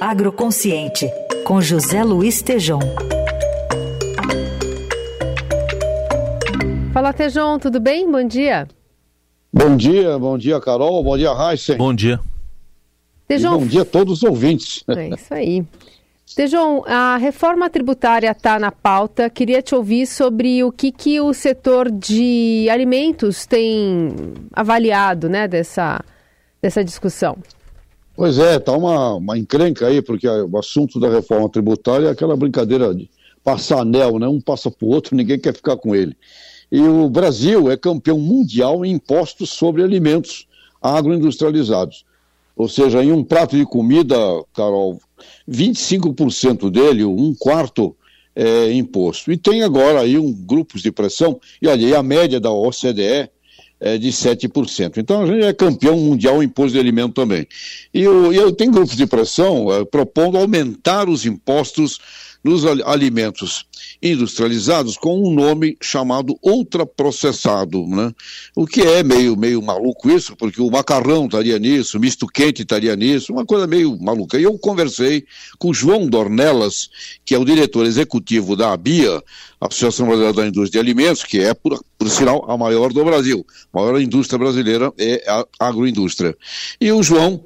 Agroconsciente, com José Luiz Tejom. Fala, Tejom, tudo bem? Bom dia. Bom dia, bom dia, Carol. Bom dia, Heisen. Bom dia. Tejom... Bom dia a todos os ouvintes. É isso aí. Tejom, a reforma tributária está na pauta. Queria te ouvir sobre o que, que o setor de alimentos tem avaliado né, dessa, dessa discussão. Pois é, tá uma, uma encrenca aí, porque o assunto da reforma tributária é aquela brincadeira de passar anel, né? Um passa para o outro, ninguém quer ficar com ele. E o Brasil é campeão mundial em impostos sobre alimentos agroindustrializados. Ou seja, em um prato de comida, Carol, 25% dele, um quarto, é imposto. E tem agora aí um grupos de pressão, e e a média da OCDE é, de 7%. Então a gente é campeão mundial em imposto de alimento também. E eu, eu tenho grupos de pressão é, propondo aumentar os impostos nos alimentos industrializados com um nome chamado ultraprocessado, né? O que é meio, meio maluco isso, porque o macarrão estaria nisso, o misto quente estaria nisso, uma coisa meio maluca. E eu conversei com o João Dornelas, que é o diretor executivo da ABIA, Associação Brasileira da Indústria de Alimentos, que é, por, por sinal, a maior do Brasil. A maior indústria brasileira é a agroindústria. E o João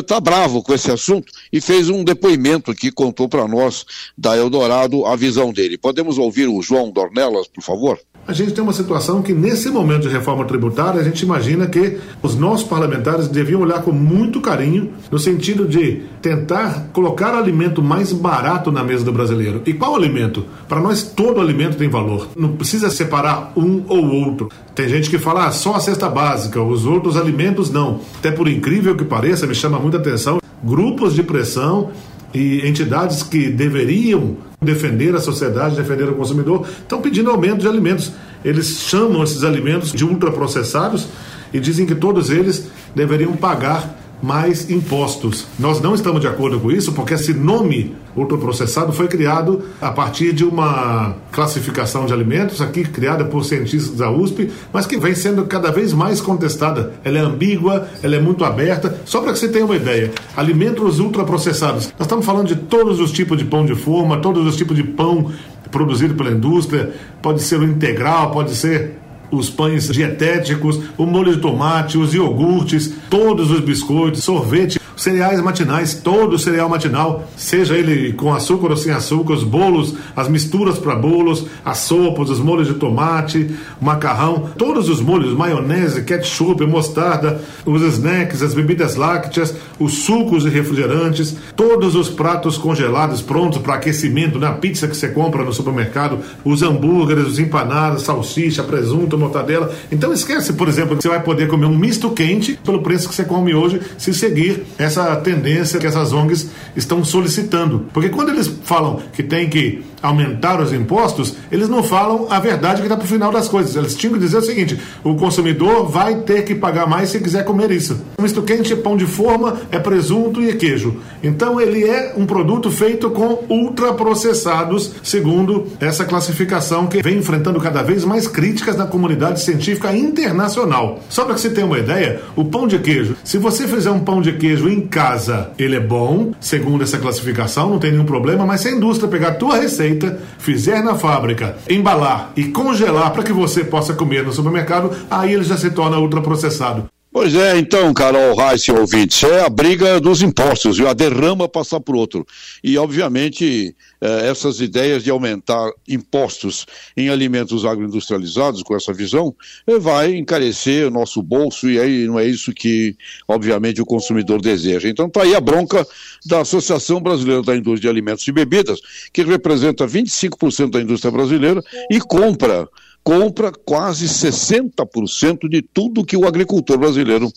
está uh, bravo com esse assunto e fez um depoimento aqui, contou para nós, da Eldorado, a visão dele. Podemos ouvir o João Dornelas, por favor? A gente tem uma situação que, nesse momento de reforma tributária, a gente imagina que os nossos parlamentares deviam olhar com muito carinho no sentido de tentar colocar alimento mais barato na mesa do brasileiro. E qual alimento? Para nós, todo alimento tem valor. Não precisa separar um ou outro. Tem gente que fala ah, só a cesta básica, os outros alimentos não. Até por incrível que pareça, me chama muita atenção, grupos de pressão e entidades que deveriam defender a sociedade, defender o consumidor, estão pedindo aumento de alimentos. Eles chamam esses alimentos de ultraprocessados e dizem que todos eles deveriam pagar mais impostos. Nós não estamos de acordo com isso, porque esse nome ultraprocessado foi criado a partir de uma classificação de alimentos, aqui criada por cientistas da USP, mas que vem sendo cada vez mais contestada. Ela é ambígua, ela é muito aberta. Só para que você tenha uma ideia, alimentos ultraprocessados. Nós estamos falando de todos os tipos de pão de forma, todos os tipos de pão produzido pela indústria, pode ser o integral, pode ser os pães dietéticos, o molho de tomate, os iogurtes, todos os biscoitos, sorvete, cereais matinais, todo cereal matinal, seja ele com açúcar ou sem açúcar, os bolos, as misturas para bolos, as sopas, os molhos de tomate, macarrão, todos os molhos, maionese, ketchup, mostarda, os snacks, as bebidas lácteas, os sucos e refrigerantes, todos os pratos congelados prontos para aquecimento, na pizza que você compra no supermercado, os hambúrgueres, os empanadas, salsicha, presunto, mortadela. Então esquece, por exemplo, que você vai poder comer um misto quente pelo preço que você come hoje se seguir essa essa tendência que essas ONGs estão solicitando. Porque quando eles falam que tem que aumentar os impostos, eles não falam a verdade que está para o final das coisas. Eles tinham que dizer o seguinte: o consumidor vai ter que pagar mais se quiser comer isso. Misto quente é pão de forma, é presunto e é queijo. Então ele é um produto feito com ultraprocessados, segundo essa classificação que vem enfrentando cada vez mais críticas na comunidade científica internacional. Só para que você tenha uma ideia, o pão de queijo, se você fizer um pão de queijo em casa, ele é bom, segundo essa classificação, não tem nenhum problema, mas se a indústria pegar a tua receita, fizer na fábrica, embalar e congelar para que você possa comer no supermercado, aí ele já se torna ultraprocessado. Pois é, então, Carol Reis e ouvintes, é a briga dos impostos, viu? a derrama passar por outro. E, obviamente, eh, essas ideias de aumentar impostos em alimentos agroindustrializados, com essa visão, eh, vai encarecer o nosso bolso e aí não é isso que, obviamente, o consumidor deseja. Então, está aí a bronca da Associação Brasileira da Indústria de Alimentos e Bebidas, que representa 25% da indústria brasileira e compra compra quase 60% de tudo que o agricultor brasileiro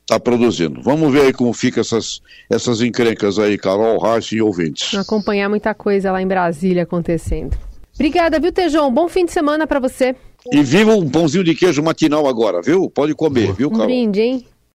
está produzindo. Vamos ver aí como fica essas, essas encrencas aí, Carol, Raíssa e ouvintes. Acompanhar muita coisa lá em Brasília acontecendo. Obrigada, viu, Tejão? Bom fim de semana para você. E viva um pãozinho de queijo matinal agora, viu? Pode comer, viu, Carol? Um brinde, hein?